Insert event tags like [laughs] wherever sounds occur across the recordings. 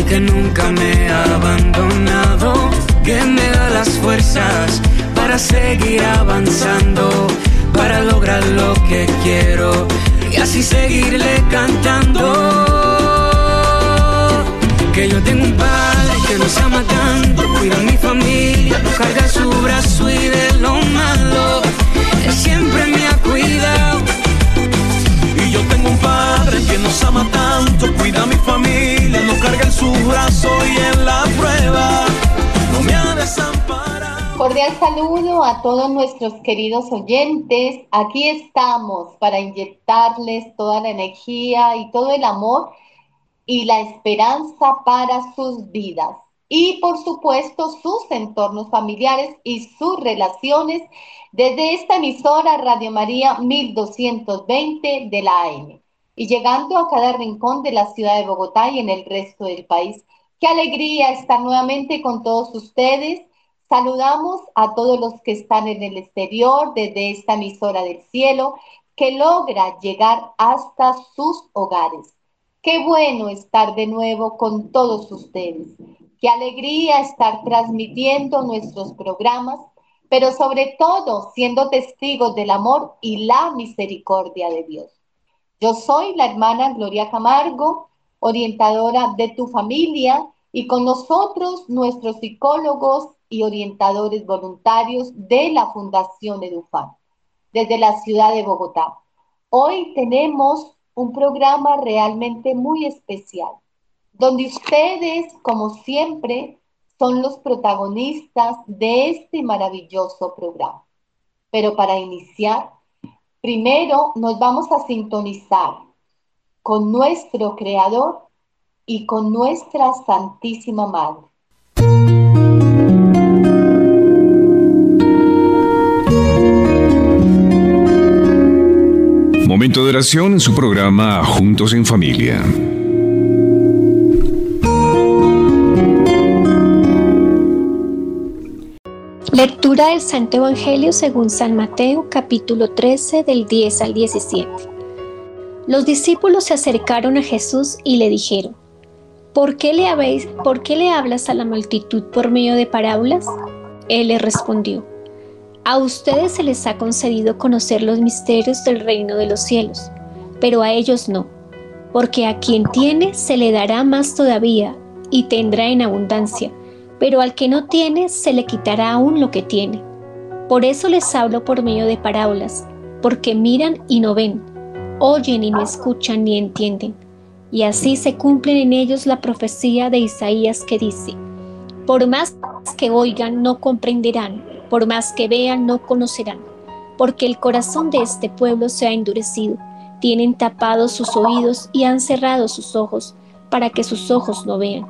y que nunca me ha abandonado, que me da las fuerzas para seguir avanzando, para lograr lo que quiero y así seguirle cantando. Que yo tengo un padre que nos ama tanto, cuida a mi familia, carga su brazo y de lo malo, Y yo tengo un padre que nos ama tanto, cuida a mi familia, nos carga en su brazo y en la prueba no me ha desamparado. Cordial saludo a todos nuestros queridos oyentes. Aquí estamos para inyectarles toda la energía y todo el amor y la esperanza para sus vidas y por supuesto sus entornos familiares y sus relaciones desde esta emisora Radio María 1220 de la AM y llegando a cada rincón de la ciudad de Bogotá y en el resto del país. Qué alegría estar nuevamente con todos ustedes. Saludamos a todos los que están en el exterior desde esta emisora del cielo que logra llegar hasta sus hogares. Qué bueno estar de nuevo con todos ustedes. Qué alegría estar transmitiendo nuestros programas, pero sobre todo siendo testigos del amor y la misericordia de Dios. Yo soy la hermana Gloria Camargo, orientadora de tu familia, y con nosotros nuestros psicólogos y orientadores voluntarios de la Fundación Edufan, desde la ciudad de Bogotá. Hoy tenemos un programa realmente muy especial, donde ustedes, como siempre, son los protagonistas de este maravilloso programa. Pero para iniciar, primero nos vamos a sintonizar con nuestro Creador y con nuestra Santísima Madre. Momento de oración en su programa Juntos en Familia. Lectura del Santo Evangelio según San Mateo capítulo 13 del 10 al 17. Los discípulos se acercaron a Jesús y le dijeron, ¿Por qué le, habéis, ¿Por qué le hablas a la multitud por medio de parábolas? Él le respondió, a ustedes se les ha concedido conocer los misterios del reino de los cielos, pero a ellos no, porque a quien tiene se le dará más todavía y tendrá en abundancia, pero al que no tiene se le quitará aún lo que tiene. Por eso les hablo por medio de parábolas, porque miran y no ven, oyen y no escuchan ni entienden. Y así se cumplen en ellos la profecía de Isaías que dice, por más que oigan no comprenderán por más que vean, no conocerán, porque el corazón de este pueblo se ha endurecido. Tienen tapados sus oídos y han cerrado sus ojos, para que sus ojos no vean,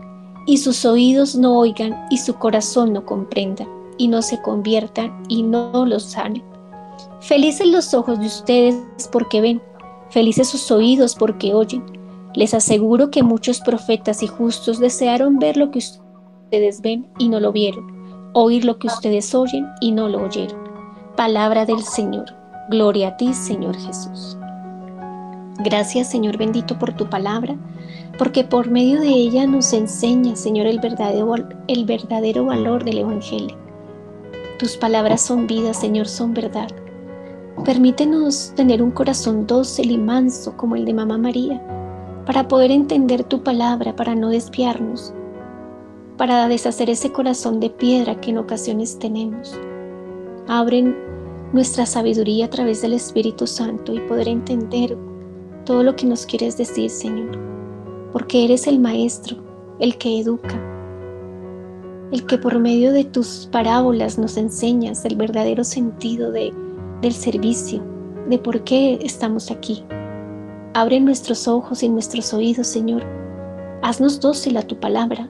y sus oídos no oigan, y su corazón no comprenda, y no se conviertan, y no los sanen. Felices los ojos de ustedes porque ven, felices sus oídos porque oyen. Les aseguro que muchos profetas y justos desearon ver lo que ustedes ven y no lo vieron oír lo que ustedes oyen y no lo oyeron. Palabra del Señor. Gloria a ti, Señor Jesús. Gracias, Señor bendito, por tu palabra, porque por medio de ella nos enseña, Señor, el verdadero, el verdadero valor del Evangelio. Tus palabras son vida, Señor, son verdad. Permítenos tener un corazón dócil y manso como el de Mamá María, para poder entender tu palabra, para no desviarnos, para deshacer ese corazón de piedra que en ocasiones tenemos. Abren nuestra sabiduría a través del Espíritu Santo y poder entender todo lo que nos quieres decir, Señor, porque eres el Maestro, el que educa, el que por medio de tus parábolas nos enseñas el verdadero sentido de, del servicio, de por qué estamos aquí. Abre nuestros ojos y nuestros oídos, Señor. Haznos dócil a tu palabra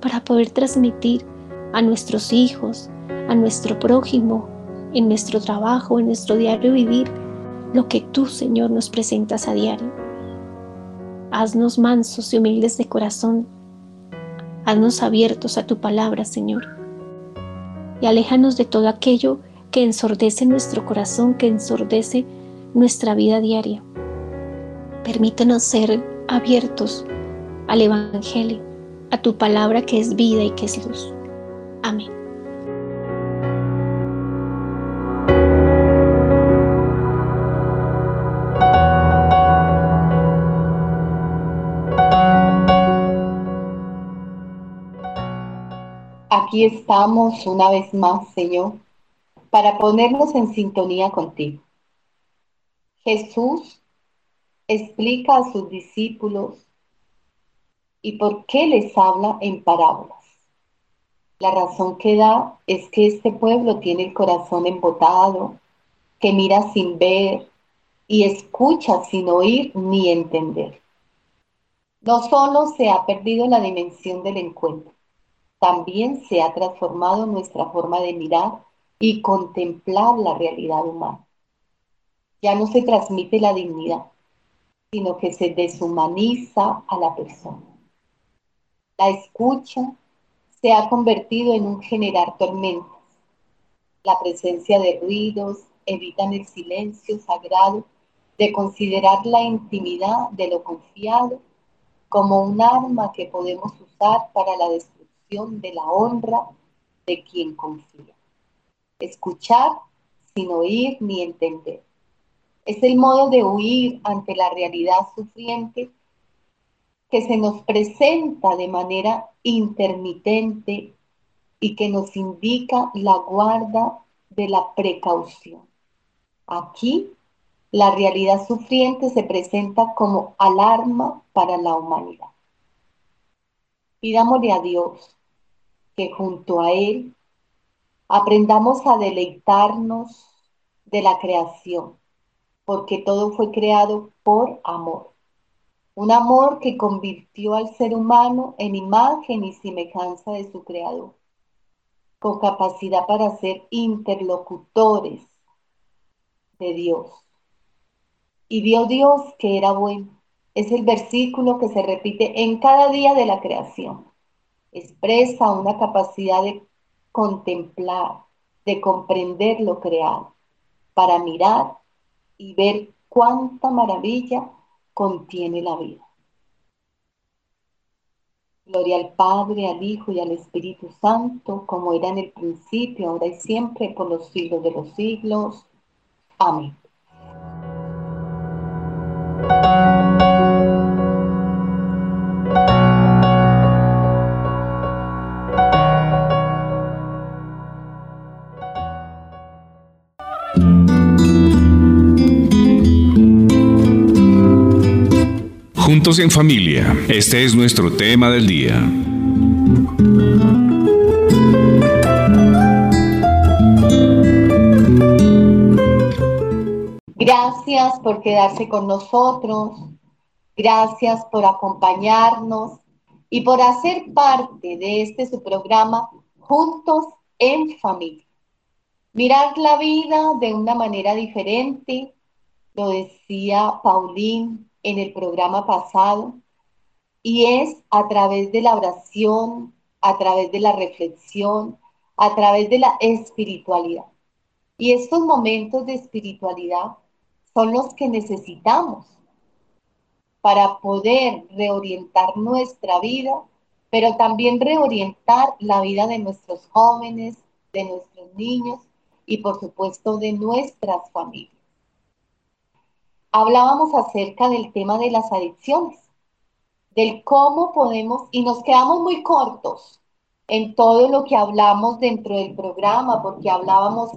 para poder transmitir a nuestros hijos, a nuestro prójimo, en nuestro trabajo, en nuestro diario vivir, lo que tú, Señor, nos presentas a diario. Haznos mansos y humildes de corazón. Haznos abiertos a tu palabra, Señor. Y aléjanos de todo aquello que ensordece nuestro corazón, que ensordece nuestra vida diaria. Permítenos ser abiertos al Evangelio, a tu palabra que es vida y que es luz. Amén. Aquí estamos una vez más, Señor, para ponernos en sintonía contigo. Jesús explica a sus discípulos y por qué les habla en parábolas. La razón que da es que este pueblo tiene el corazón embotado, que mira sin ver y escucha sin oír ni entender. No solo se ha perdido la dimensión del encuentro, también se ha transformado nuestra forma de mirar y contemplar la realidad humana. Ya no se transmite la dignidad, sino que se deshumaniza a la persona. La escucha se ha convertido en un generar tormentas. La presencia de ruidos evitan el silencio sagrado de considerar la intimidad de lo confiado como un arma que podemos usar para la destrucción de la honra de quien confía. Escuchar sin oír ni entender. Es el modo de huir ante la realidad sufriente que se nos presenta de manera intermitente y que nos indica la guarda de la precaución. Aquí, la realidad sufriente se presenta como alarma para la humanidad. Pidámosle a Dios que junto a Él aprendamos a deleitarnos de la creación, porque todo fue creado por amor un amor que convirtió al ser humano en imagen y semejanza de su creador, con capacidad para ser interlocutores de Dios. Y vio Dios que era bueno. Es el versículo que se repite en cada día de la creación. Expresa una capacidad de contemplar, de comprender lo creado, para mirar y ver cuánta maravilla contiene la vida. Gloria al Padre, al Hijo y al Espíritu Santo, como era en el principio, ahora y siempre, por los siglos de los siglos. Amén. Juntos en familia, este es nuestro tema del día. Gracias por quedarse con nosotros, gracias por acompañarnos y por hacer parte de este su programa Juntos en Familia. Mirar la vida de una manera diferente, lo decía Paulín en el programa pasado, y es a través de la oración, a través de la reflexión, a través de la espiritualidad. Y estos momentos de espiritualidad son los que necesitamos para poder reorientar nuestra vida, pero también reorientar la vida de nuestros jóvenes, de nuestros niños y por supuesto de nuestras familias hablábamos acerca del tema de las adicciones, del cómo podemos, y nos quedamos muy cortos en todo lo que hablamos dentro del programa, porque hablábamos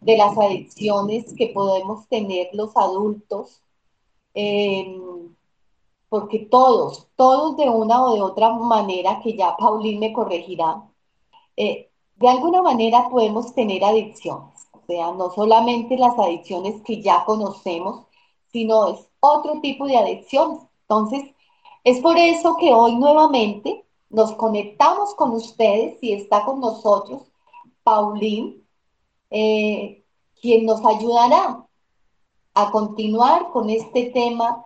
de las adicciones que podemos tener los adultos, em, porque todos, todos de una o de otra manera, que ya Paulín me corregirá, eh, de alguna manera podemos tener adicciones, o sea, no solamente las adicciones que ya conocemos, sino es otro tipo de adicción. Entonces, es por eso que hoy nuevamente nos conectamos con ustedes y está con nosotros Paulín, eh, quien nos ayudará a continuar con este tema,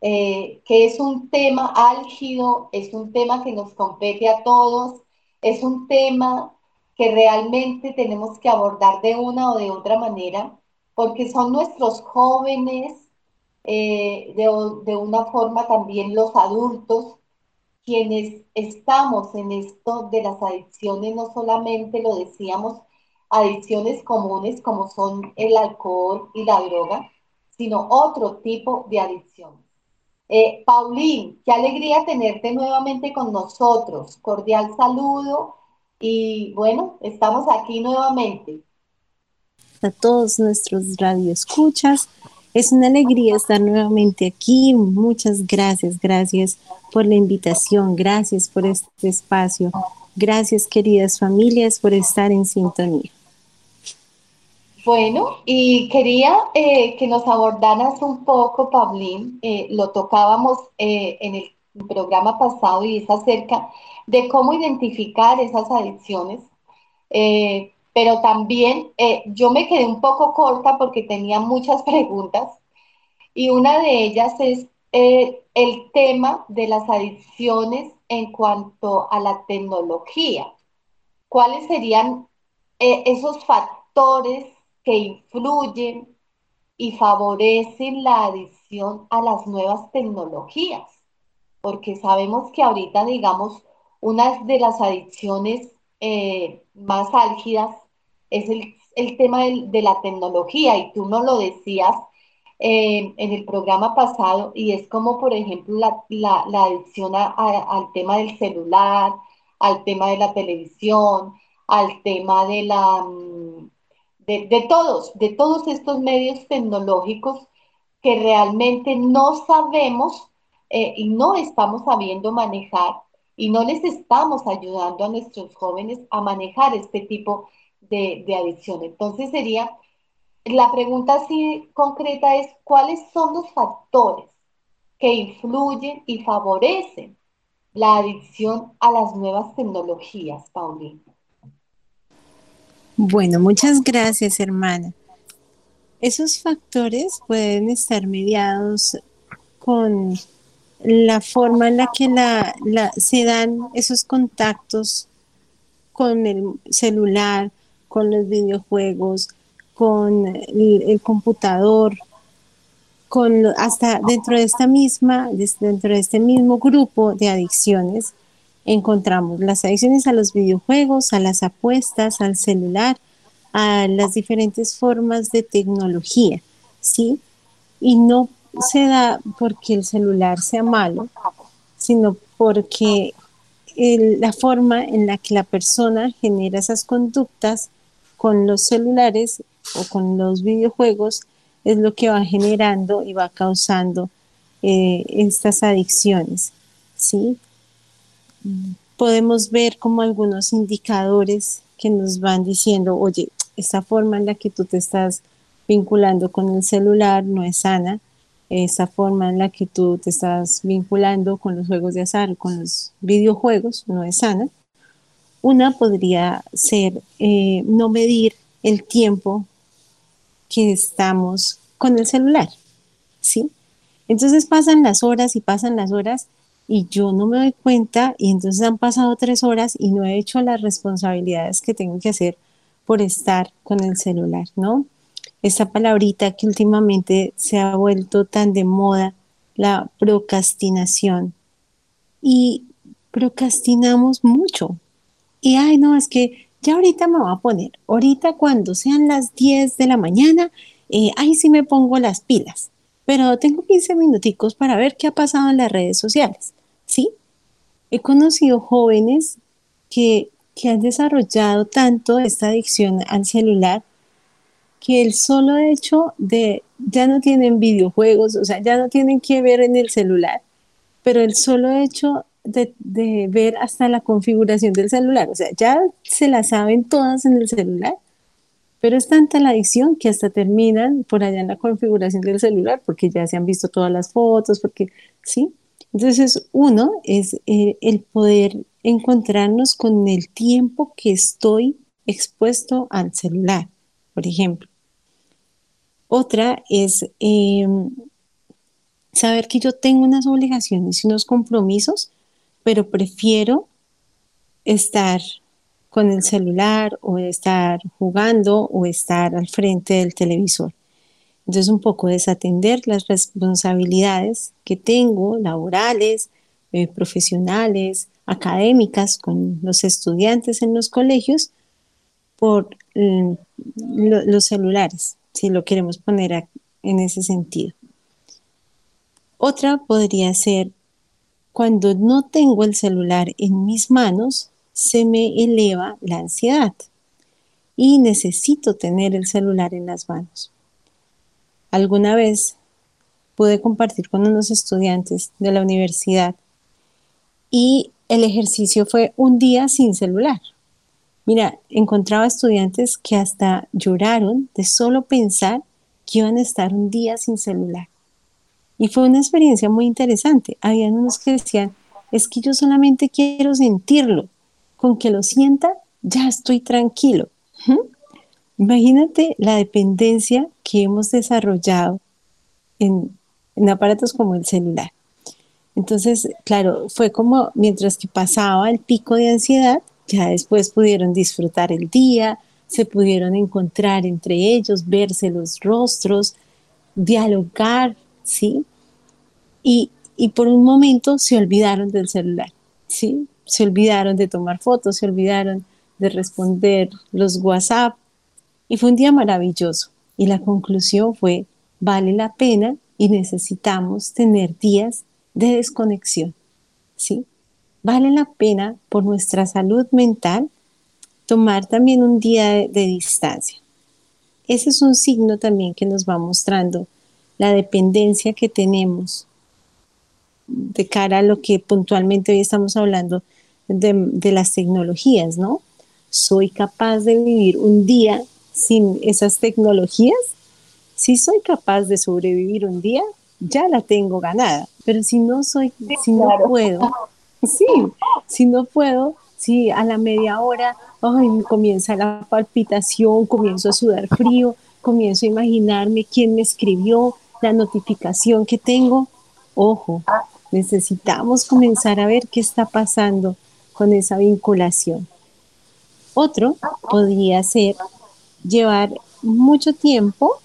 eh, que es un tema álgido, es un tema que nos compete a todos, es un tema que realmente tenemos que abordar de una o de otra manera, porque son nuestros jóvenes, eh, de, de una forma también los adultos, quienes estamos en esto de las adicciones, no solamente lo decíamos, adicciones comunes como son el alcohol y la droga, sino otro tipo de adicciones. Eh, Paulín, qué alegría tenerte nuevamente con nosotros. Cordial saludo y bueno, estamos aquí nuevamente. A todos nuestros radioescuchas, es una alegría estar nuevamente aquí. Muchas gracias, gracias por la invitación, gracias por este espacio. Gracias, queridas familias, por estar en sintonía. Bueno, y quería eh, que nos abordaras un poco, Pablín, eh, lo tocábamos eh, en el programa pasado y es acerca de cómo identificar esas adicciones, pero también yo me quedé un poco corta porque tenía muchas [laughs] preguntas y una de ellas es el tema de las adicciones en cuanto a la tecnología. ¿Cuáles serían esos factores que influyen y favorecen la adicción a las nuevas tecnologías, porque sabemos que ahorita, digamos, una de las adicciones eh, más álgidas es el, tema de, la tecnología, y tú no lo decías eh, en el programa pasado, y es como, por ejemplo, la, adicción al tema del celular, al tema de la televisión, al tema de la... Mm, de, todos, de todos estos medios tecnológicos que realmente no sabemos eh, y no estamos sabiendo manejar y no les estamos ayudando a nuestros jóvenes a manejar este tipo de, adicción. Entonces sería, la pregunta así concreta es, ¿cuáles son los factores que influyen y favorecen la adicción a las nuevas tecnologías, Paulina? Bueno, muchas gracias, hermana. Esos factores pueden estar mediados con la forma en la que la, se dan esos contactos con el celular, con los videojuegos, con el, computador, con hasta dentro de esta misma, dentro de este mismo grupo de adicciones, encontramos las adicciones a los videojuegos, a las apuestas, al celular, a las diferentes formas de tecnología, ¿sí? Y no se da porque el celular sea malo, sino porque la forma en la que la persona genera esas conductas con los celulares o con los videojuegos es lo que va generando y va causando eh, estas adicciones, ¿sí? podemos ver como algunos indicadores que nos van diciendo, oye, esta forma en la que tú te estás vinculando con el celular no es sana, esa forma en la que tú te estás vinculando con los juegos de azar, con los videojuegos, no es sana. Una podría ser eh, no medir el tiempo que estamos con el celular, ¿sí? Entonces pasan las horas y pasan las horas y yo no me doy cuenta y entonces han pasado tres horas y no he hecho las responsabilidades que tengo que hacer por estar con el celular, ¿no? Esta palabrita que últimamente se ha vuelto tan de moda, la procrastinación. Y procrastinamos mucho. Y, ay, no, es que ya ahorita me voy a poner, ahorita cuando sean las 10 de la mañana, eh, ahí sí me pongo las pilas pero tengo 15 minuticos para ver qué ha pasado en las redes sociales, ¿sí? He conocido jóvenes que, que han desarrollado tanto esta adicción al celular que el solo hecho de ya no tienen videojuegos, o sea, ya no tienen que ver en el celular, pero el solo hecho de, ver hasta la configuración del celular, o sea, ya se la saben todas en el celular, pero es tanta la adicción que hasta terminan por allá en la configuración del celular porque ya se han visto todas las fotos, porque sí. Entonces, uno es eh, el poder encontrarnos con el tiempo que estoy expuesto al celular, por ejemplo. Otra es em, saber que yo tengo unas obligaciones y unos compromisos, pero prefiero estar con el celular o estar jugando o estar al frente del televisor. Entonces un poco desatender las responsabilidades que tengo, laborales, eh, profesionales, académicas con los estudiantes en los colegios por mm, los celulares, si lo queremos poner en ese sentido. Otra podría ser cuando no tengo el celular en mis manos, se me eleva la ansiedad y necesito tener el celular en las manos. Alguna vez pude compartir con unos estudiantes de la universidad y el ejercicio fue un día sin celular. Mira, encontraba estudiantes que hasta lloraron de solo pensar que iban a estar un día sin celular. Y fue una experiencia muy interesante. Habían unos que decían, es que yo solamente quiero sentirlo. Con que lo sienta, ya estoy tranquilo. Imagínate la dependencia que hemos desarrollado en, en aparatos como el celular. Entonces, claro, fue como mientras que pasaba el pico de ansiedad, ya después pudieron disfrutar el día, se pudieron encontrar entre ellos, verse los rostros, dialogar, ¿sí? Y, por un momento se olvidaron del celular, ¿sí? Se olvidaron de tomar fotos, se olvidaron de responder los WhatsApp. Y fue un día maravilloso. Y la conclusión fue, vale la pena y necesitamos tener días de desconexión, ¿sí? Vale la pena por nuestra salud mental tomar también un día de, distancia. Ese es un signo también que nos va mostrando la dependencia que tenemos de cara a lo que puntualmente hoy estamos hablando de, de, las tecnologías, ¿no? ¿Soy capaz de vivir un día sin esas tecnologías? Si soy capaz de sobrevivir un día, ya la tengo ganada. Pero si no soy, si no puedo, sí, si no puedo, si a la media hora, ay, comienza la palpitación, comienzo a sudar frío, comienzo a imaginarme quién me escribió, la notificación que tengo. Ojo, necesitamos comenzar a ver qué está pasando con esa vinculación. Otro podría ser llevar mucho tiempo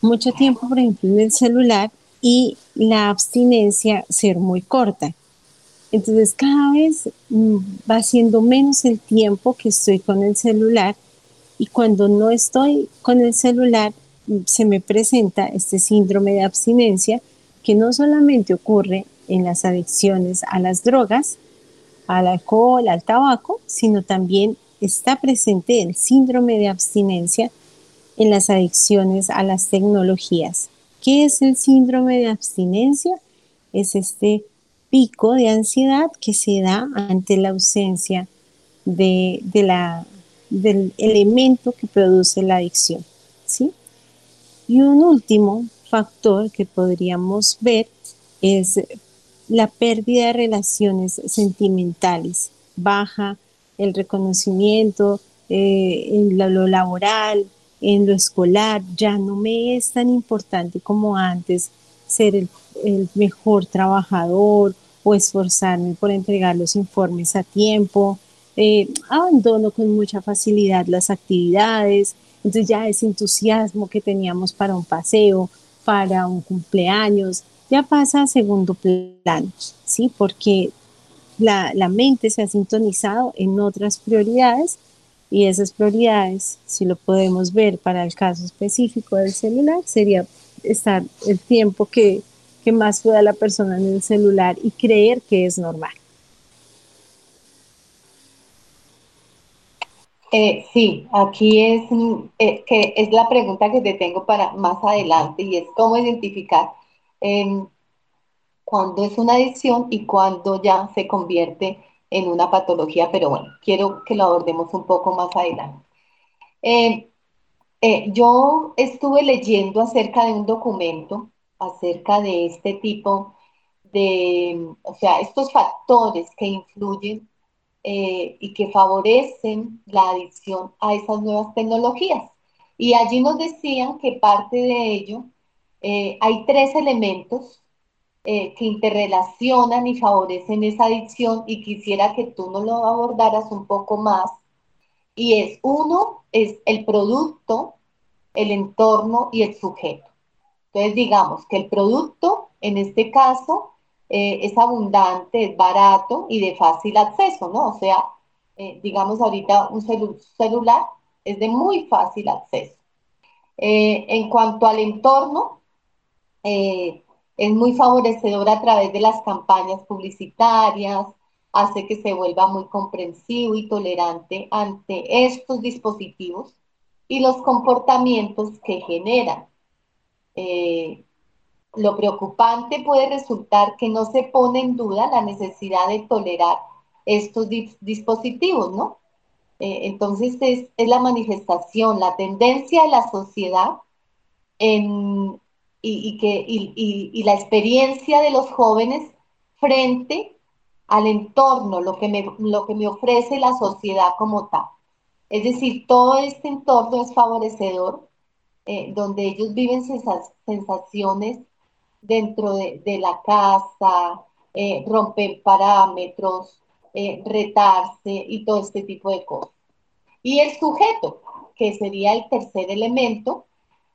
mucho tiempo, por ejemplo, en el celular y la abstinencia ser muy corta. Entonces cada vez mm, va siendo menos el tiempo que estoy con el celular y cuando no estoy con el celular mm, se me presenta este síndrome de abstinencia que no solamente ocurre en las adicciones a las drogas, al alcohol, al tabaco, sino también está presente el síndrome de abstinencia en las adicciones a las tecnologías. ¿Qué es el síndrome de abstinencia? Es este pico de ansiedad que se da ante la ausencia de, la, del elemento que produce la adicción. ¿sí? Y un último factor que podríamos ver es la pérdida de relaciones sentimentales, baja el reconocimiento eh, en lo laboral, en lo escolar ya no me es tan importante como antes ser el, mejor trabajador o esforzarme por entregar los informes a tiempo. Eh, abandono con mucha facilidad las actividades, entonces ya ese entusiasmo que teníamos para un paseo, para un cumpleaños, ya pasa a segundo plano, ¿sí? Porque la, la mente se ha sintonizado en otras prioridades y esas prioridades, si lo podemos ver para el caso específico del celular, sería estar el tiempo que, más pueda la persona en el celular y creer que es normal. Eh, sí, aquí es, eh, que es la pregunta que te tengo para más adelante y es cómo identificar eh, cuándo es una adicción y cuándo ya se convierte en una patología, pero bueno, quiero que lo abordemos un poco más adelante. Eh, eh, yo estuve leyendo acerca de un documento, acerca de este tipo de, o sea, estos factores que influyen eh, y que favorecen la adicción a esas nuevas tecnologías. Y allí nos decían que parte de ello, eh, hay tres elementos eh, que interrelacionan y favorecen esa adicción y quisiera que tú nos lo abordaras un poco más. Y es uno, es el producto, el entorno y el sujeto. Entonces digamos que el producto, en este caso, eh, es abundante, es barato y de fácil acceso, ¿no? O sea, eh, digamos ahorita un celular es de muy fácil acceso. Eh, en cuanto al entorno, es muy favorecedor a través de las campañas publicitarias, hace que se vuelva muy comprensivo y tolerante ante estos dispositivos y los comportamientos que generan. Lo preocupante puede resultar que no se pone en duda la necesidad de tolerar estos dispositivos, ¿no? Eh, entonces es, la manifestación, la tendencia de la sociedad y, que, y, la experiencia de los jóvenes frente al entorno, lo que, me, lo que me ofrece la sociedad como tal. Es decir, todo este entorno es favorecedor, eh, donde ellos viven sensaciones dentro de, la casa, eh, romper parámetros, eh, retarse y todo este tipo de cosas. Y el sujeto, que sería el tercer elemento,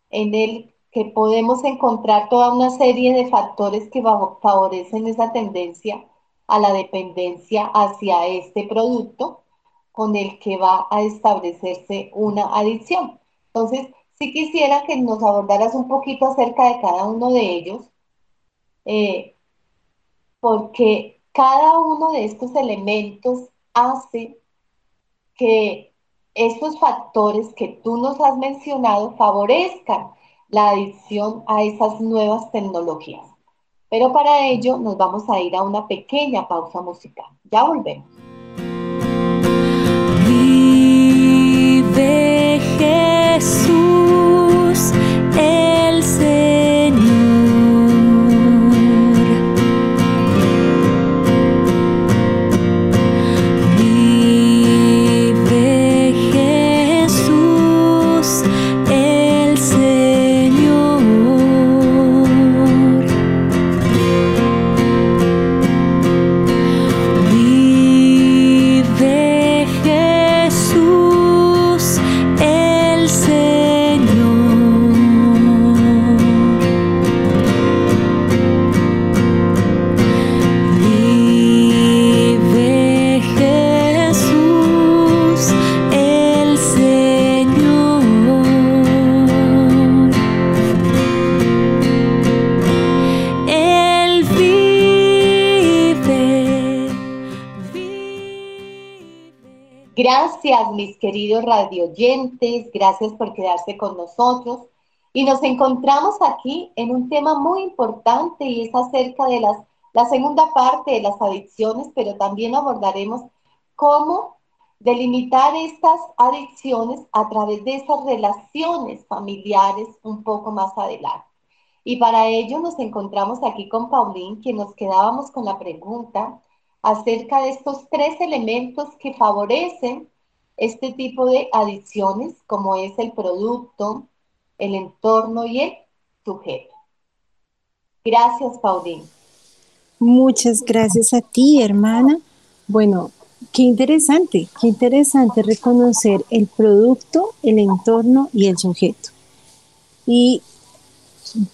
en el que podemos encontrar toda una serie de factores que favorecen esa tendencia a la dependencia hacia este producto con el que va a establecerse una adicción. Entonces, si quisiera que nos abordaras un poquito acerca de cada uno de ellos eh, porque cada uno de estos elementos hace que estos factores que tú nos has mencionado favorezcan la adicción a esas nuevas tecnologías. Pero para ello nos vamos a ir a una pequeña pausa musical. Ya volvemos. Mis queridos radioyentes, gracias por quedarse con nosotros. Y nos encontramos aquí en un tema muy importante y es acerca de las, la segunda parte de las adicciones, pero también abordaremos cómo delimitar estas adicciones a través de esas relaciones familiares un poco más adelante. Y para ello nos encontramos aquí con Paulín, que nos quedábamos con la pregunta acerca de estos tres elementos que favorecen este tipo de adicciones, como es el producto, el entorno y el sujeto. Gracias, Paulín. Muchas gracias a ti, hermana. Bueno, qué interesante, qué interesante reconocer el producto, el entorno y el sujeto. Y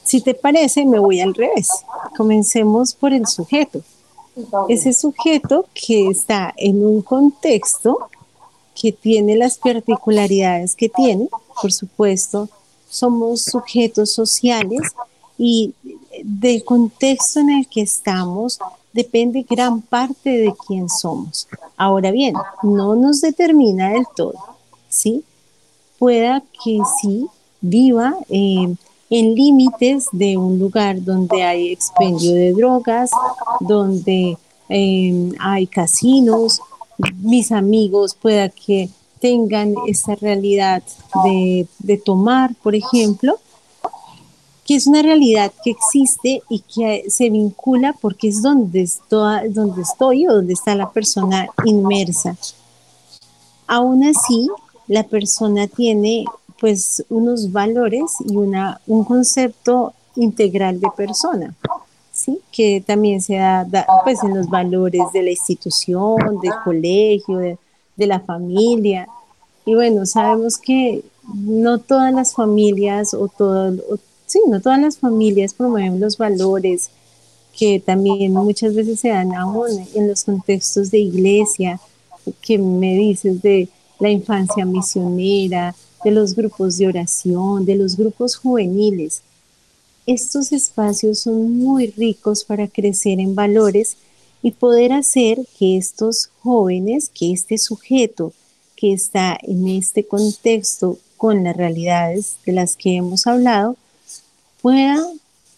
si te parece, me voy al revés. Comencemos por el sujeto ese sujeto que está en un contexto que tiene las particularidades que tiene, por supuesto, somos sujetos sociales y del contexto en el que estamos depende gran parte de quién somos. Ahora bien, no nos determina del todo, ¿sí? Pueda que sí viva eh, en límites de un lugar donde hay expendio de drogas, donde em, hay casinos, mis amigos pueda que tengan esa realidad de, tomar, por ejemplo, que es una realidad que existe y que se vincula porque es donde, estoy, donde estoy o donde está la persona inmersa. Aún así, la persona tiene pues unos valores y una, un concepto integral de persona, ¿sí? que también se da, pues en los valores de la institución, del colegio, de, de la familia. Y bueno, sabemos que no todas las familias o todo, sí, no todas las familias promueven los valores que también muchas veces se dan aún en los contextos de iglesia, que me dices de la infancia misionera, de los grupos de oración, de los grupos juveniles. Estos espacios son muy ricos para crecer en valores y poder hacer que estos jóvenes, que este sujeto que está en este contexto con las realidades de las que hemos hablado, pueda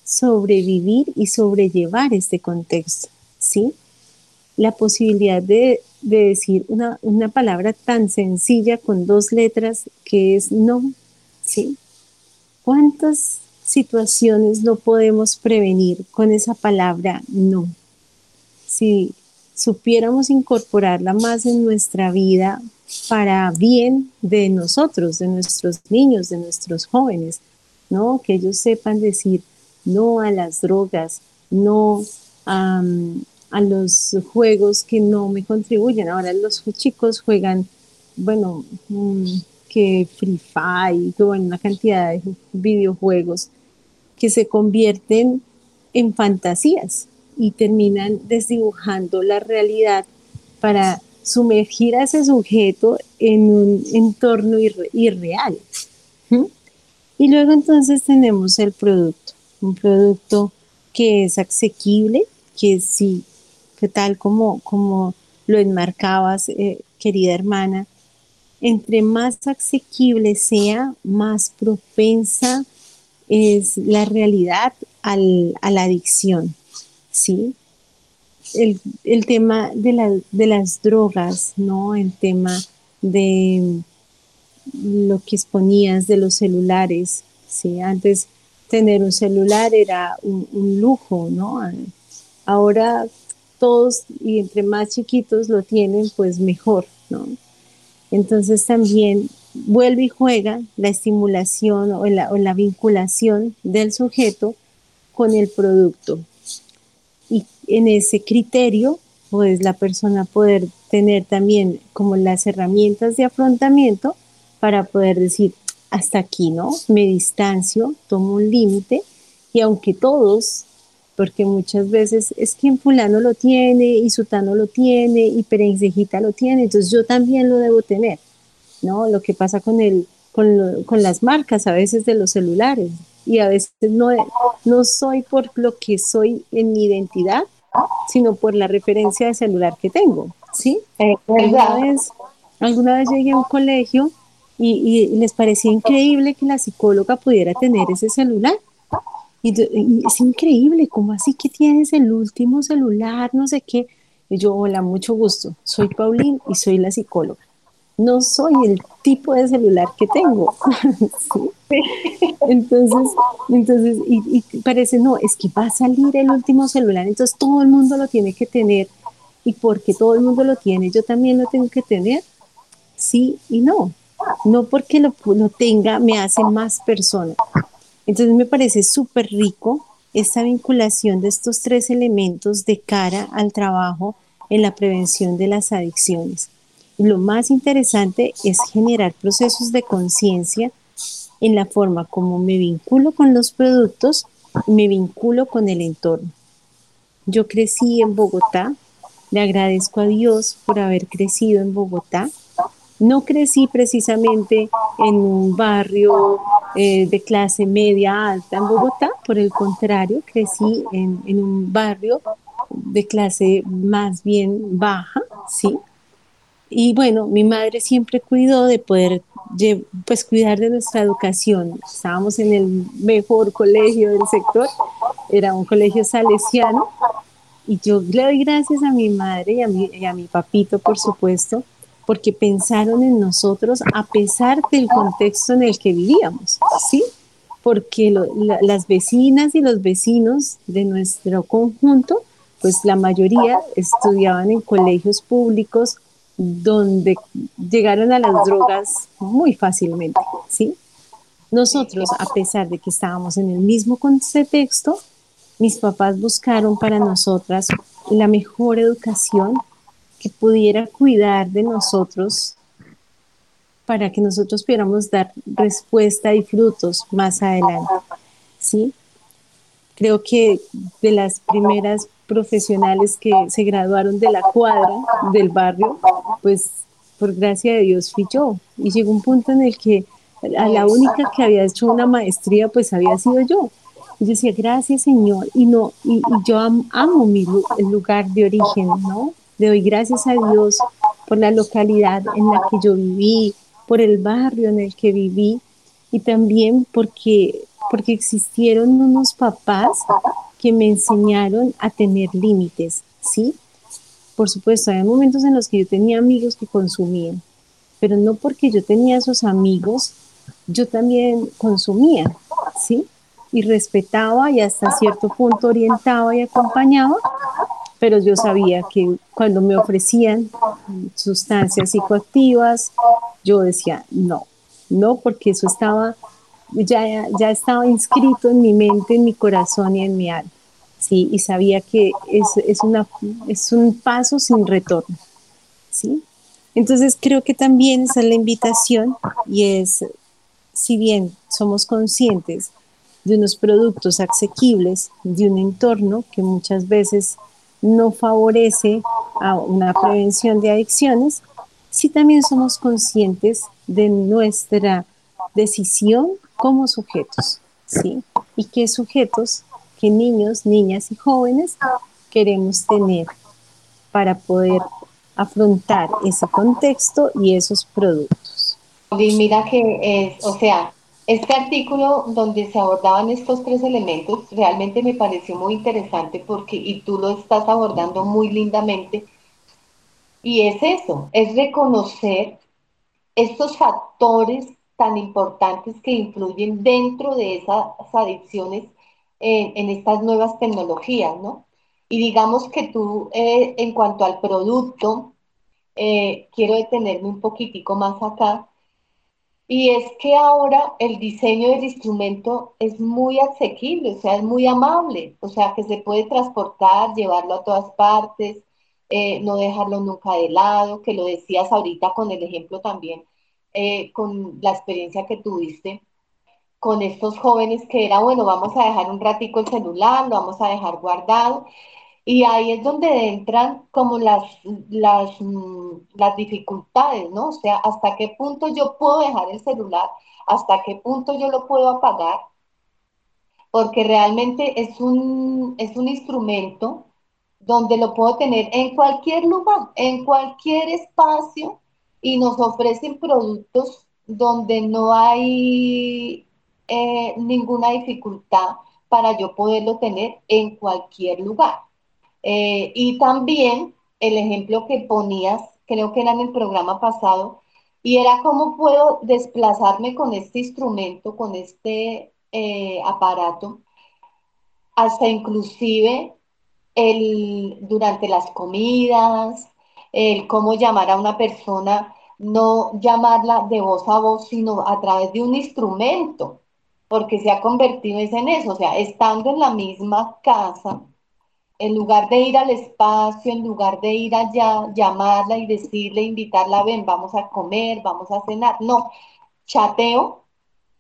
sobrevivir y sobrellevar este contexto, ¿sí? La posibilidad de, decir una, una, palabra tan sencilla con dos letras que es no, ¿sí? ¿Cuántas situaciones no podemos prevenir con esa palabra no? Si supiéramos incorporarla más en nuestra vida, para bien de nosotros, de nuestros niños, de nuestros jóvenes, ¿no? Que ellos sepan decir no a las drogas, no a, los juegos que no me contribuyen. Ahora los chicos juegan, bueno, mm, que Free Fire, que bueno, una cantidad de videojuegos que se convierten en fantasías y terminan desdibujando la realidad para sumergir a ese sujeto en un entorno irreal. Y luego entonces tenemos el producto, un producto que es asequible, que sí, que tal como, como lo enmarcabas, eh, querida hermana, entre más asequible sea, más propensa es la realidad al, a la adicción, ¿sí? el, tema de, de, las drogas, ¿no? El tema de lo que exponías de los celulares, ¿sí? Antes tener un celular era un, lujo, ¿no? Ahora todos, y entre más chiquitos lo tienen, pues mejor, ¿no? Entonces también vuelve y juega la estimulación o la, o la vinculación del sujeto con el producto, y en ese criterio, pues la persona poder tener también como las herramientas de afrontamiento para poder decir, hasta aquí, ¿no? Me distancio, tomo un límite y aunque todos, porque muchas veces es que fulano lo tiene y sutano lo tiene y perenzejita lo tiene, entonces yo también lo debo tener, ¿no? Lo que pasa con, el, con, con las marcas a veces de los celulares, y a veces no, no soy por lo que soy en mi identidad, sino por la referencia de celular que tengo, ¿sí? Alguna vez, alguna vez llegué a un colegio y, les parecía increíble que la psicóloga pudiera tener ese celular. Y, y, es increíble, ¿cómo así que tienes el último celular? No sé qué. Y yo, hola, mucho gusto. Soy Paulín y soy la psicóloga no soy el tipo de celular que tengo. [laughs] Entonces, entonces y, parece, no, es que va a salir el último celular, entonces todo el mundo lo tiene que tener. Y porque todo el mundo lo tiene, yo también lo tengo que tener. Sí y no. No porque lo, lo tenga me hace más persona. Entonces me parece súper rico esta vinculación de estos tres elementos de cara al trabajo en la prevención de las adicciones lo más interesante es generar procesos de conciencia en la forma como me vinculo con los productos, me vinculo con el entorno. Yo crecí en Bogotá, le agradezco a Dios por haber crecido en Bogotá. No crecí precisamente en un barrio eh, de clase media alta en Bogotá, por el contrario, crecí en, en un barrio de clase más bien baja, ¿sí? Y bueno, mi madre siempre cuidó de poder pues cuidar de nuestra educación. Estábamos en el mejor colegio del sector, era un colegio salesiano, y yo le doy gracias a mi madre y a mi, a mi papito, por supuesto, porque pensaron en nosotros a pesar del contexto en el que vivíamos, ¿sí? porque las vecinas y los vecinos de nuestro conjunto, pues la mayoría estudiaban en colegios públicos donde llegaron a las drogas muy fácilmente, ¿sí? Nosotros, a pesar de que estábamos en el mismo contexto, mis papás buscaron para nosotras la mejor educación que pudiera cuidar de nosotros para que nosotros pudiéramos dar respuesta y frutos más adelante. ¿sí? Creo que de las primeras profesionales que se graduaron de la cuadra del barrio, pues por gracia de Dios fui yo. Y llegó un punto en el que a la única que había hecho una maestría, pues había sido yo. Y yo decía, gracias Señor. Y, no, y, yo amo mi, el lugar de origen, ¿no? Le doy gracias a Dios por la localidad en la que yo viví, por el barrio en el que viví y también porque, porque existieron unos papás que me enseñaron a tener límites, ¿sí? Por supuesto, hay momentos en los que yo tenía amigos que consumían, pero no porque yo tenía esos amigos, yo también consumía, ¿sí? y respetaba y hasta cierto punto orientaba y acompañaba, pero yo sabía que cuando me ofrecían sustancias psicoactivas, yo decía no, no, porque eso estaba, ya, ya estaba inscrito en mi mente, en mi corazón y en mi alma. Sí, y sabía que es, es, una, es un paso sin retorno. ¿sí? Entonces creo que también esa es la invitación y es, si bien somos conscientes de unos productos asequibles, de un entorno que muchas veces no favorece a una prevención de adicciones, si también somos conscientes de nuestra decisión como sujetos, ¿sí? Y qué sujetos, qué niños, niñas y jóvenes queremos tener para poder afrontar ese contexto y esos productos. Y mira que es, o sea, este artículo donde se abordaban estos tres elementos realmente me pareció muy interesante porque, y tú lo estás abordando muy lindamente, y es eso, es reconocer estos factores tan importantes que influyen dentro de esas adicciones en, estas nuevas tecnologías, ¿no? Y digamos que tú, eh, en cuanto al producto, eh, quiero detenerme un poquitico más acá, y es que ahora el diseño del instrumento es muy asequible, o sea, es muy amable, o sea, que se puede transportar, llevarlo a todas partes, eh, no dejarlo nunca de lado, que lo decías ahorita con el ejemplo también, eh, con la experiencia que tuviste con estos jóvenes que era, bueno, vamos a dejar un ratico el celular, lo vamos a dejar guardado y ahí es donde entran como las, las, mm, las dificultades, ¿no? O sea, hasta qué punto yo puedo dejar el celular, hasta qué punto yo lo puedo apagar, porque realmente es un, es un instrumento donde lo puedo tener en cualquier lugar, en cualquier espacio, y nos ofrecen productos donde no hay eh, ninguna dificultad para yo poderlo tener en cualquier lugar. Eh, y también el ejemplo que ponías, creo que era en el programa pasado, y era cómo puedo desplazarme con este instrumento, con este eh, aparato, hasta inclusive el, durante las comidas, el cómo llamar a una persona, no llamarla de voz a voz, sino a través de un instrumento, porque se ha convertido en eso, o sea, estando en la misma casa, en lugar de ir al espacio, en lugar de ir allá, llamarla y decirle, invitarla, ven, vamos a comer, vamos a cenar. No, chateo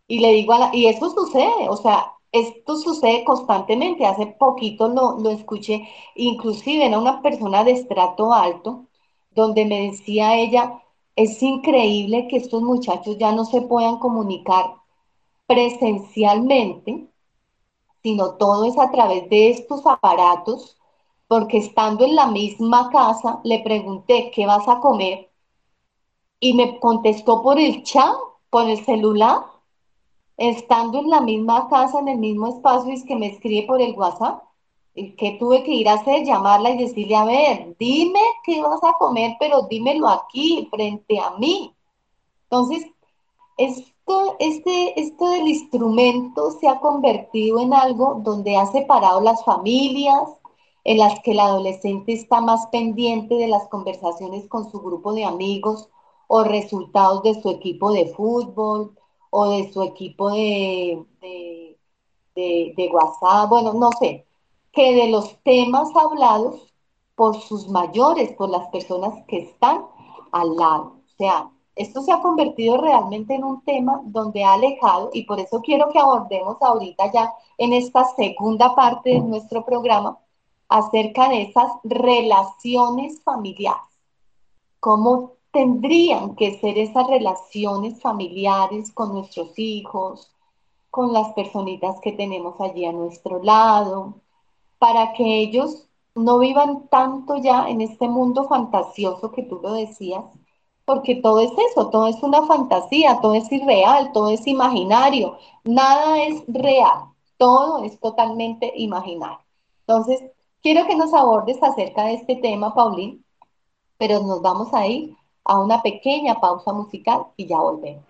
y le digo a la, y eso sucede, o sea, esto sucede constantemente. Hace poquito lo, lo escuché, inclusive era una persona de estrato alto, donde me decía ella, es increíble que estos muchachos ya no se puedan comunicar presencialmente, sino todo es a través de estos aparatos, porque estando en la misma casa le pregunté, ¿qué vas a comer? Y me contestó por el chat, por el celular, estando en la misma casa, en el mismo espacio, es que me escribe por el WhatsApp. ¿Qué tuve que ir a hacer? Llamarla y decirle, a ver, dime qué vas a comer, pero dímelo aquí, frente a mí. Entonces, es esto, este, esto del instrumento se ha convertido en algo donde ha separado las familias, en las que el adolescente está más pendiente de las conversaciones con su grupo de amigos o resultados de su equipo de fútbol o de su equipo de, de, de WhatsApp, bueno, no sé, que de los temas hablados por sus mayores, por las personas que están al lado. O sea, esto se ha convertido realmente en un tema donde ha alejado y por eso quiero que abordemos ahorita ya en esta segunda parte de nuestro programa acerca de esas relaciones familiares. ¿Cómo tendrían que ser esas relaciones familiares con nuestros hijos, con las personitas que tenemos allí a nuestro lado, para que ellos no vivan tanto ya en este mundo fantasioso que tú lo decías, porque todo es eso, todo es una fantasía, todo es irreal, todo es imaginario, nada es real, todo es totalmente imaginario. Entonces, quiero que nos abordes acerca de este tema, Paulín, pero nos vamos a ir a una pequeña pausa musical y ya volvemos.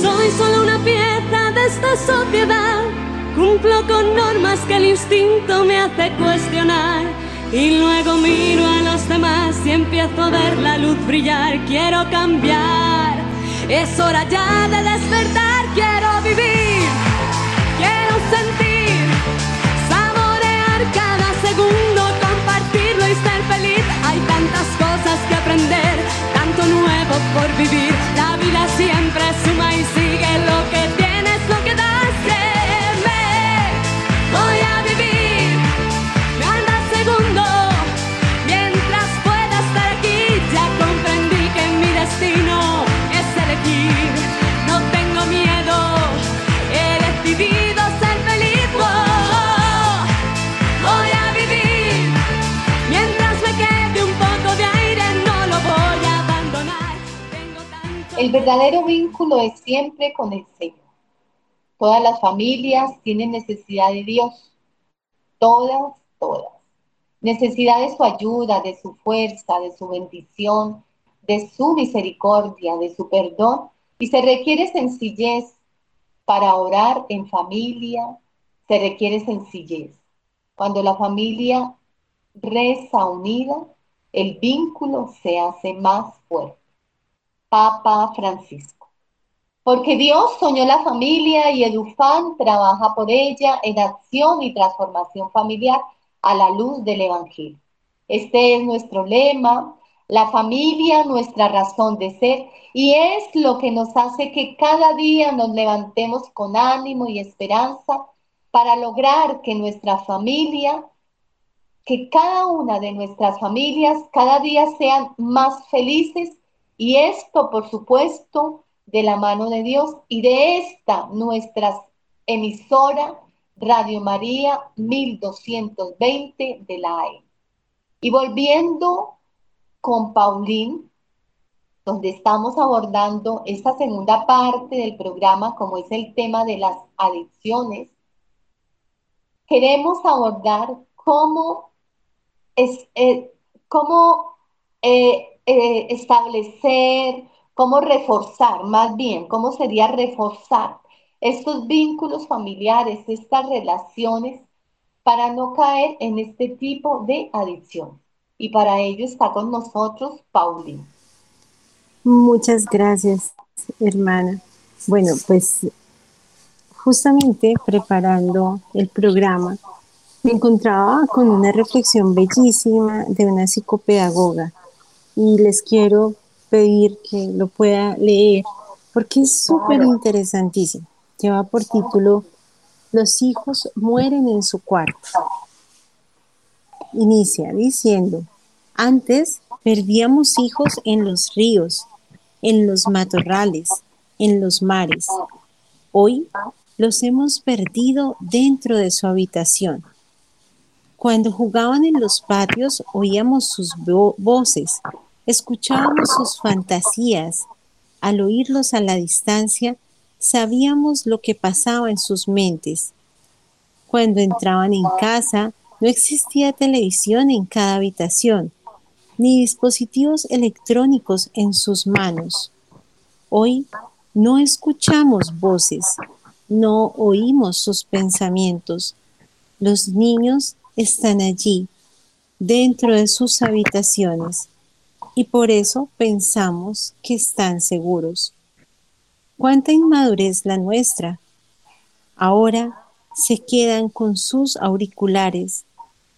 Soy solo una pieza de esta sociedad, cumplo con normas que el instinto me hace cuestionar. Y luego miro a los demás y empiezo a ver la luz brillar, quiero cambiar, es hora ya de despertar, quiero vivir, quiero sentir, saborear cada segundo, compartirlo y ser feliz, hay tantas cosas que aprender, tanto nuevo por vivir, El verdadero vínculo es siempre con el Señor. Todas las familias tienen necesidad de Dios. Todas, todas. Necesidad de su ayuda, de su fuerza, de su bendición, de su misericordia, de su perdón. Y se requiere sencillez para orar en familia. Se requiere sencillez. Cuando la familia reza unida, el vínculo se hace más fuerte. Papa Francisco. Porque Dios soñó la familia y Edufan trabaja por ella en acción y transformación familiar a la luz del Evangelio. Este es nuestro lema, la familia, nuestra razón de ser, y es lo que nos hace que cada día nos levantemos con ánimo y esperanza para lograr que nuestra familia, que cada una de nuestras familias cada día sean más felices y esto, por supuesto, de la mano de Dios y de esta nuestra emisora Radio María 1220 de la AM. Y volviendo con Paulín, donde estamos abordando esta segunda parte del programa, como es el tema de las adicciones, queremos abordar cómo, es, eh, cómo eh, eh, establecer, cómo reforzar, más bien, cómo sería reforzar estos vínculos familiares, estas relaciones, para no caer en este tipo de adicción. Y para ello está con nosotros Paulina. Muchas gracias, hermana. Bueno, pues justamente preparando el programa, me encontraba con una reflexión bellísima de una psicopedagoga y les quiero pedir que lo pueda leer porque es súper interesantísimo. Lleva por título Los hijos mueren en su cuarto. Inicia diciendo, antes perdíamos hijos en los ríos, en los matorrales, en los mares. Hoy los hemos perdido dentro de su habitación. Cuando jugaban en los patios oíamos sus vo voces, escuchábamos sus fantasías. Al oírlos a la distancia, sabíamos lo que pasaba en sus mentes. Cuando entraban en casa, no existía televisión en cada habitación, ni dispositivos electrónicos en sus manos. Hoy no escuchamos voces, no oímos sus pensamientos. Los niños están allí, dentro de sus habitaciones, y por eso pensamos que están seguros. Cuánta inmadurez la nuestra. Ahora se quedan con sus auriculares,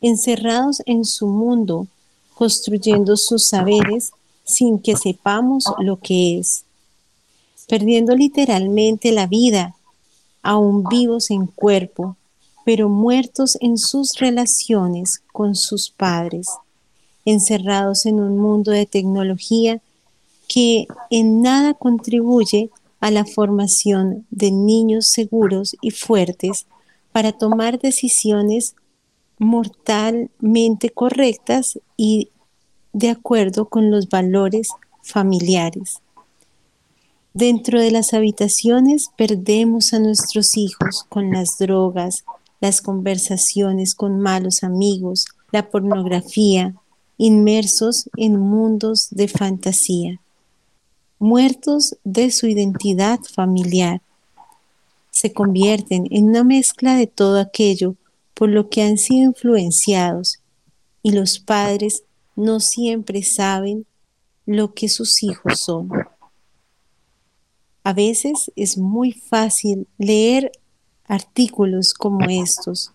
encerrados en su mundo, construyendo sus saberes sin que sepamos lo que es, perdiendo literalmente la vida, aún vivos en cuerpo, pero muertos en sus relaciones con sus padres, encerrados en un mundo de tecnología que en nada contribuye a la formación de niños seguros y fuertes para tomar decisiones mortalmente correctas y de acuerdo con los valores familiares. Dentro de las habitaciones perdemos a nuestros hijos con las drogas, las conversaciones con malos amigos, la pornografía, inmersos en mundos de fantasía, muertos de su identidad familiar, se convierten en una mezcla de todo aquello por lo que han sido influenciados y los padres no siempre saben lo que sus hijos son. A veces es muy fácil leer artículos como estos,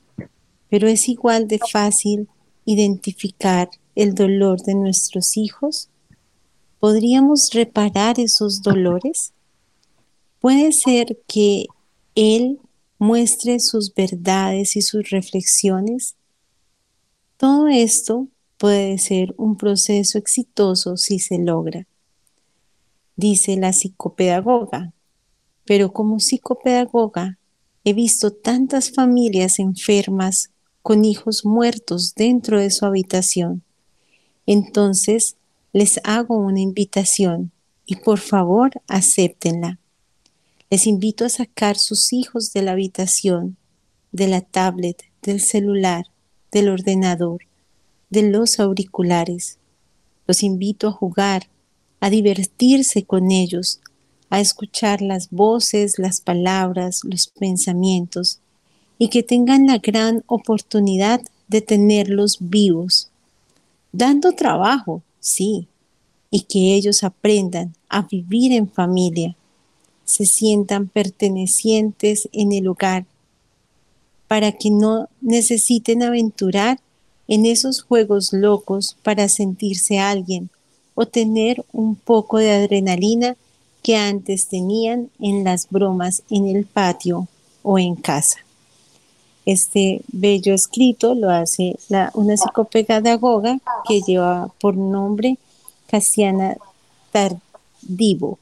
pero es igual de fácil identificar el dolor de nuestros hijos. ¿Podríamos reparar esos dolores? Puede ser que él muestre sus verdades y sus reflexiones. Todo esto puede ser un proceso exitoso si se logra, dice la psicopedagoga. Pero como psicopedagoga he visto tantas familias enfermas con hijos muertos dentro de su habitación. Entonces les hago una invitación y por favor acéptenla. Les invito a sacar sus hijos de la habitación, de la tablet, del celular, del ordenador, de los auriculares. Los invito a jugar, a divertirse con ellos, a escuchar las voces, las palabras, los pensamientos y que tengan la gran oportunidad de tenerlos vivos, dando trabajo, sí, y que ellos aprendan a vivir en familia, se sientan pertenecientes en el hogar, para que no necesiten aventurar en esos juegos locos para sentirse alguien o tener un poco de adrenalina que antes tenían en las bromas en el patio o en casa. Este bello escrito lo hace una psicopedagoga que lleva por nombre Casiana Tardivo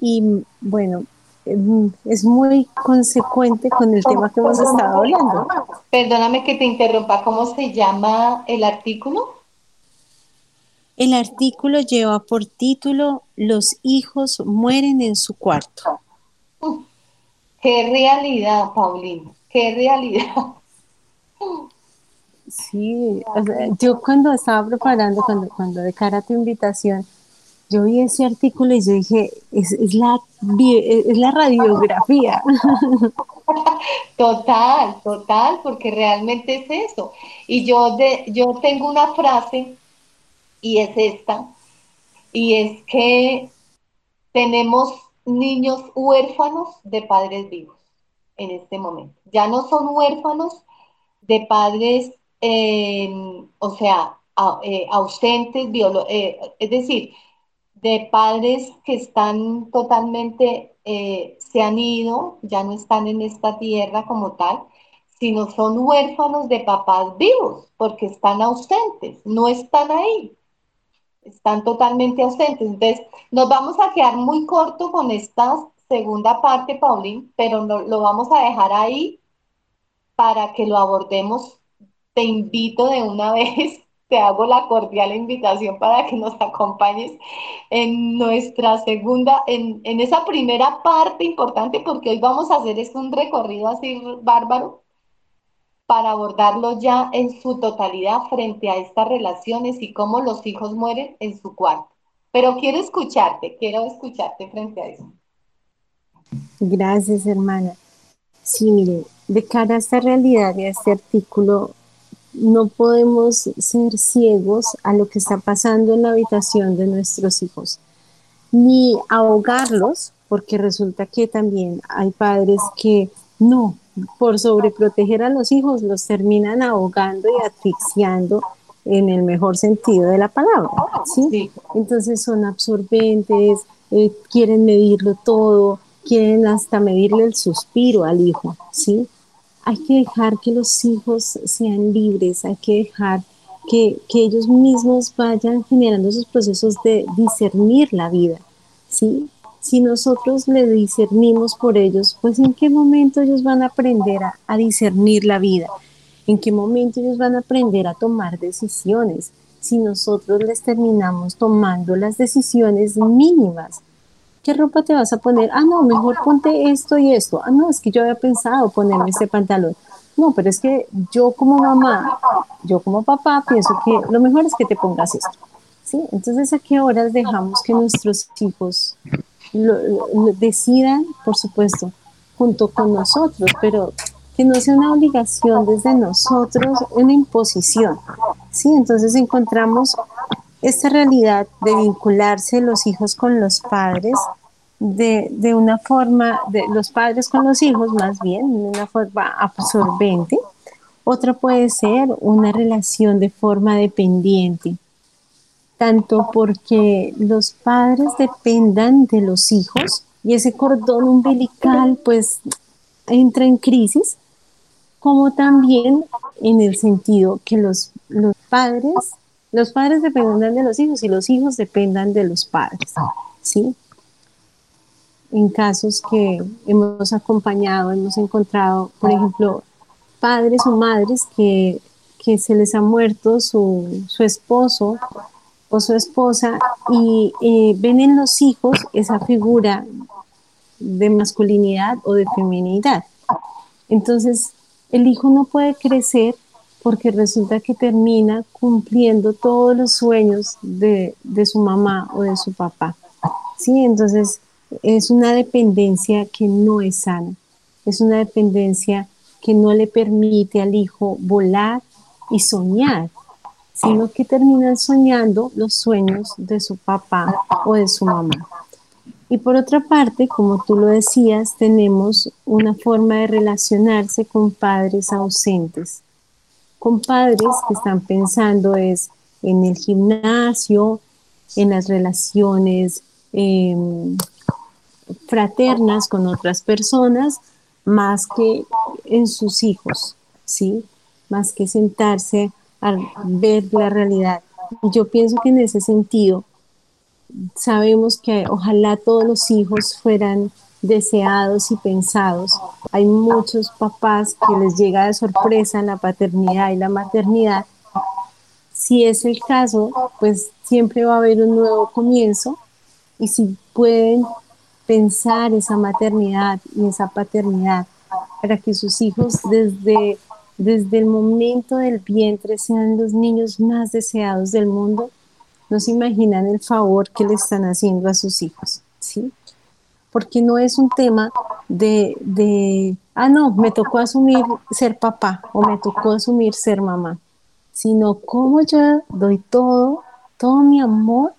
y bueno, em, es muy consecuente con el tema que hemos estado hablando. Perdóname que te interrumpa, ¿cómo se llama el artículo? El artículo lleva por título Los hijos mueren en su cuarto. qué realidad, Paulina, qué realidad. Sí, yo cuando estaba preparando, cuando, cuando de cara a tu invitación, yo vi ese artículo y yo dije, es, la, es la radiografía. [laughs] Total, total, porque realmente es eso. Y yo, de, yo tengo una frase, y es esta, y es que tenemos niños huérfanos de padres vivos en este momento. Ya no son huérfanos de padres, eh, o sea, eh, ausentes, eh, es decir, de padres que están totalmente, se han ido, ya no están en esta tierra como tal, sino son huérfanos de papás vivos, porque están ausentes, no están ahí, están totalmente ausentes. Entonces, nos vamos a quedar muy corto con esta segunda parte, Paulín, pero no, lo vamos a dejar ahí para que lo abordemos. Te invito de una [laughs] vez te hago la cordial invitación para que nos acompañes en nuestra segunda, en, esa primera parte importante, porque hoy vamos a hacer es un recorrido así bárbaro para abordarlo ya en su totalidad frente a estas relaciones y cómo los hijos mueren en su cuarto. pero quiero escucharte, quiero escucharte frente a eso. Gracias, hermana. Sí, mire, de cara a esta realidad y a este artículo, no podemos ser ciegos a lo que está pasando en la habitación de nuestros hijos, ni ahogarlos, porque resulta que también hay padres que no, por sobreproteger a los hijos, los terminan ahogando y asfixiando en el mejor sentido de la palabra, ¿sí? Entonces son absorbentes, eh, quieren medirlo todo, quieren hasta medirle el suspiro al hijo, ¿sí? Hay que dejar que los hijos sean libres, hay que dejar que, que ellos mismos vayan generando esos procesos de discernir la vida, ¿sí? Si nosotros le discernimos por ellos, pues en qué momento ellos van a aprender a, a discernir la vida, en qué momento ellos van a aprender a tomar decisiones, si nosotros les terminamos tomando las decisiones mínimas ¿qué ropa te vas a poner? Ah, no, mejor ponte esto y esto. Ah, no, es que yo había pensado ponerme este pantalón. No, pero es que yo como mamá, yo como papá, pienso que lo mejor es que te pongas esto. ¿Sí? Entonces, ¿a qué horas dejamos que nuestros hijos decidan, por supuesto, junto con nosotros, pero que no sea una obligación desde nosotros, una imposición. ¿sí? Entonces encontramos esta realidad de vincularse los hijos con los padres de, de, una forma, de los padres con los hijos más bien, de una forma absorbente. Otra puede ser una relación de forma dependiente, tanto porque los padres dependan de los hijos y ese cordón umbilical pues entra en crisis, como también en el sentido que los, los padres los padres dependan de los hijos y los hijos dependan de los padres, ¿sí? En casos que hemos acompañado, hemos encontrado, por ejemplo, padres o madres que, se les ha muerto su, esposo o su esposa y ven en los hijos esa figura de masculinidad o de feminidad. Entonces, el hijo no puede crecer porque resulta que termina cumpliendo todos los sueños de, su mamá o de su papá. ¿sí? Entonces es una dependencia que no es sana, es una dependencia que no le permite al hijo volar y soñar, sino que termina soñando los sueños de su papá o de su mamá. Y por otra parte, como tú lo decías, tenemos una forma de relacionarse con padres ausentes con padres que están pensando es en el gimnasio, en las relaciones em, fraternas con otras personas, más que en sus hijos, ¿sí? Más que sentarse a ver la realidad. Yo pienso que en ese sentido, sabemos que ojalá todos los hijos fueran deseados y pensados. Hay muchos papás que les llega de sorpresa la paternidad y la maternidad. Si es el caso, pues siempre va a haber un nuevo comienzo y si pueden pensar esa maternidad y esa paternidad para que sus hijos desde, desde el momento del vientre sean los niños más deseados del mundo, no se imaginan el favor que le están haciendo a sus hijos, ¿sí? Porque no es un tema de, de, ah, no, me tocó asumir ser papá o me tocó asumir ser mamá, sino cómo yo doy todo, todo mi amor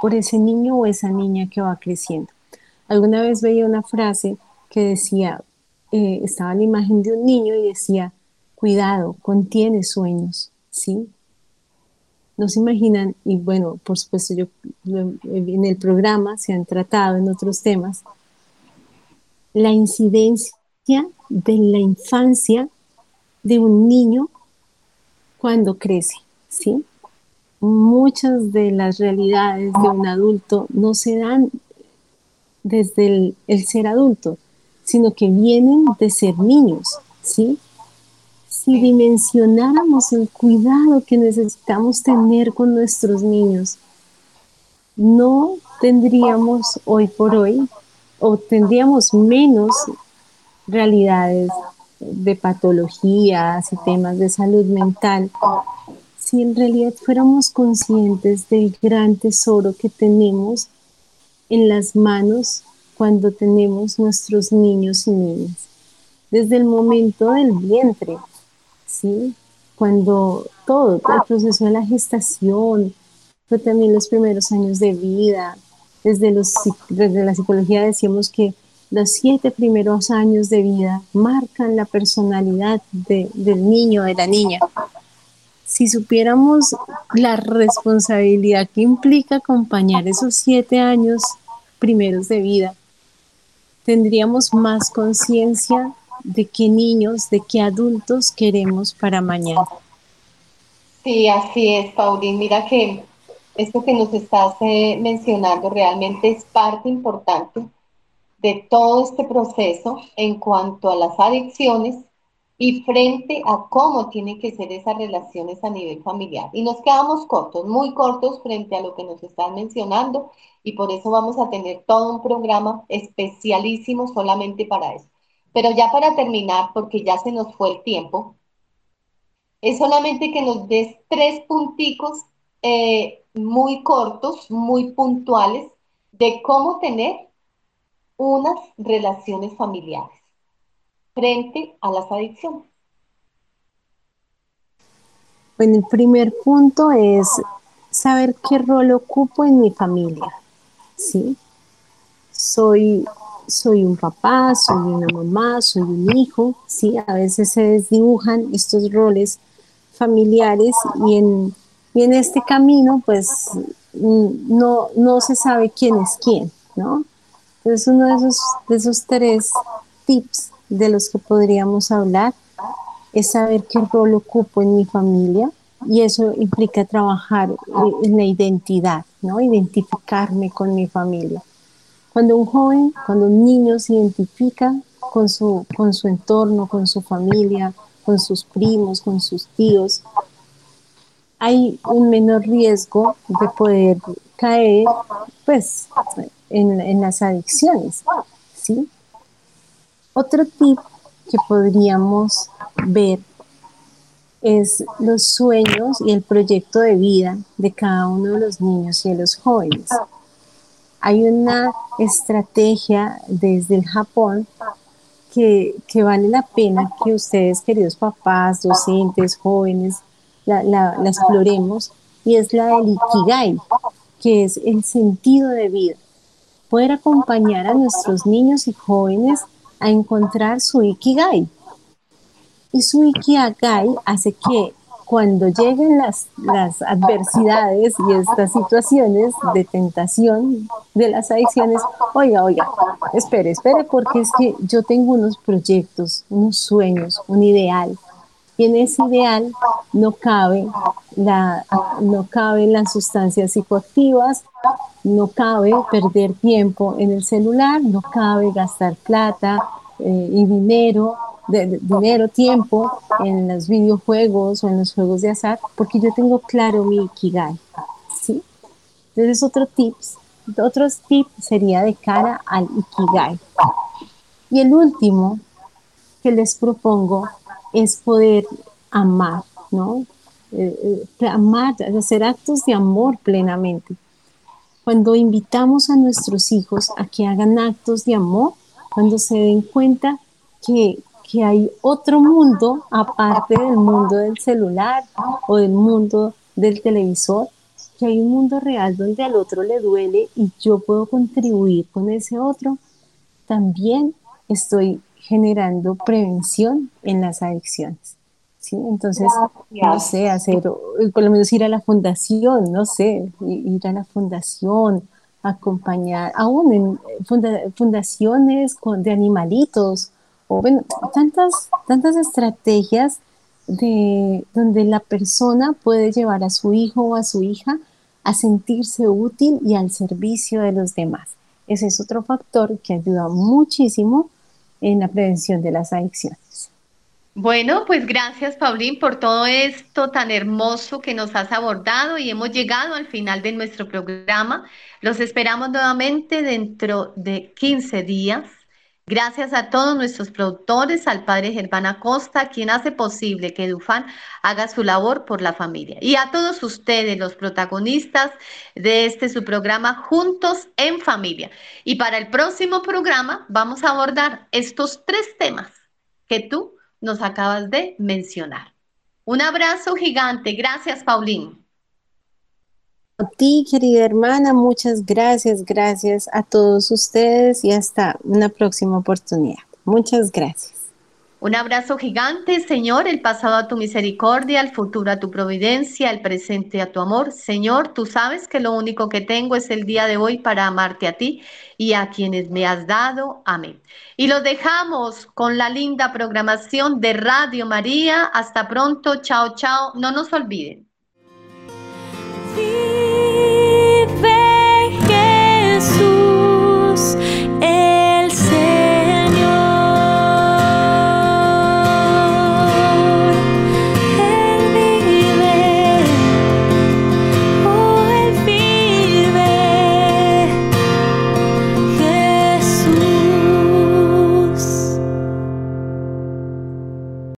por ese niño o esa niña que va creciendo. Alguna vez veía una frase que decía, eh, estaba la imagen de un niño y decía, cuidado, contiene sueños, ¿sí? No se imaginan, y bueno, por supuesto, yo en el programa se han tratado en otros temas, la incidencia de la infancia de un niño cuando crece, ¿sí? Muchas de las realidades de un adulto no se dan desde el, ser adulto, sino que vienen de ser niños, ¿sí? Si dimensionáramos el cuidado que necesitamos tener con nuestros niños, no tendríamos hoy por hoy o tendríamos menos realidades de patologías y temas de salud mental si en realidad fuéramos conscientes del gran tesoro que tenemos en las manos cuando tenemos nuestros niños y niñas. Desde el momento del vientre, ¿sí? Cuando todo, el proceso de la gestación, pero también los primeros años de vida, desde, la psicología decíamos que los siete primeros años de vida marcan la personalidad del niño, de la niña. Si supiéramos la responsabilidad que implica acompañar esos siete años primeros de vida, tendríamos más conciencia de qué niños, de qué adultos queremos para mañana. Sí, así es, Paulín. Mira que esto que nos estás eh, mencionando realmente es parte importante de todo este proceso en cuanto a las adicciones y frente a cómo tienen que ser esas relaciones a nivel familiar. Y nos quedamos cortos, muy cortos frente a lo que nos están mencionando y por eso vamos a tener todo un programa especialísimo solamente para eso. Pero ya para terminar, porque ya se nos fue el tiempo, es solamente que nos des tres punticos eh, muy cortos, muy puntuales, de cómo tener unas relaciones familiares frente a las adicciones? Bueno, el primer punto es saber qué rol ocupo en mi familia. ¿sí? Soy, soy un papá, soy una mamá, soy un hijo. ¿sí? A veces se desdibujan estos roles familiares y en, y en este camino pues no, no se sabe quién es quién, ¿no? Entonces, uno de esos, de esos tres tips de los que podríamos hablar es saber qué rol ocupo en mi familia y eso implica trabajar en la identidad, ¿no? Identificarme con mi familia. Cuando un joven, cuando un niño se identifica con su, con su entorno, con su familia, con sus primos, con sus tíos, hay un menor riesgo de poder caer, pues, en, las adicciones. ¿sí? Otro tip que podríamos ver es los sueños y el proyecto de vida de cada uno de los niños y de los jóvenes. Hay una estrategia desde el Japón que, vale la pena que ustedes, queridos papás, docentes, jóvenes, la, exploremos y es la del Ikigai, que es el sentido de vida poder acompañar a nuestros niños y jóvenes a encontrar su Ikigai. Y su Ikigai hace que cuando lleguen las, las adversidades y estas situaciones de tentación de las adicciones, oiga, oiga, espere, espere, porque es que yo tengo unos proyectos, unos sueños, un ideal. En ideal no cabe la, no caben las sustancias psicoactivas, no cabe perder tiempo en el celular, no cabe gastar plata eh, y dinero, dinero, tiempo en los videojuegos o en los juegos de azar, porque yo tengo claro mi Ikigai. ¿sí? Entonces, otro tips, otros tips sería de cara al Ikigai. Y el último que les propongo es poder amar, ¿no? Eh, eh, amar, hacer actos de amor plenamente. Cuando invitamos a nuestros hijos a que hagan actos de amor, cuando se den cuenta que, que hay otro mundo aparte del mundo del celular o del mundo del televisor, que hay un mundo real donde al otro le duele y yo puedo contribuir con ese otro, también estoy generando prevención en las adicciones. ¿sí? Entonces, no sé, hacer, por lo menos ir a la fundación, no sé, ir a la fundación, acompañar, aún en fundaciones con, de animalitos, o bueno, tantas, tantas estrategias de donde la persona puede llevar a su hijo o a su hija a sentirse útil y al servicio de los demás. Ese es otro factor que ayuda muchísimo en la prevención de las adicciones. Bueno, pues gracias, Paulín, por todo esto tan hermoso que nos has abordado y hemos llegado al final de nuestro programa. Los esperamos nuevamente dentro de 15 días Gracias a todos nuestros productores, al padre Germán Acosta, quien hace posible que Dufan haga su labor por la familia. Y a todos ustedes, los protagonistas de este su programa Juntos en Familia. Y para el próximo programa vamos a abordar estos tres temas que tú nos acabas de mencionar. Un abrazo gigante. Gracias, Paulín. Ti, querida hermana, muchas gracias, gracias a todos ustedes y hasta una próxima oportunidad. Muchas gracias. Un abrazo gigante, Señor, el pasado a tu misericordia, el futuro a tu providencia, el presente a tu amor. Señor, tú sabes que lo único que tengo es el día de hoy para amarte a ti y a quienes me has dado. Amén. Y los dejamos con la linda programación de Radio María. Hasta pronto. Chao, chao. No nos olviden.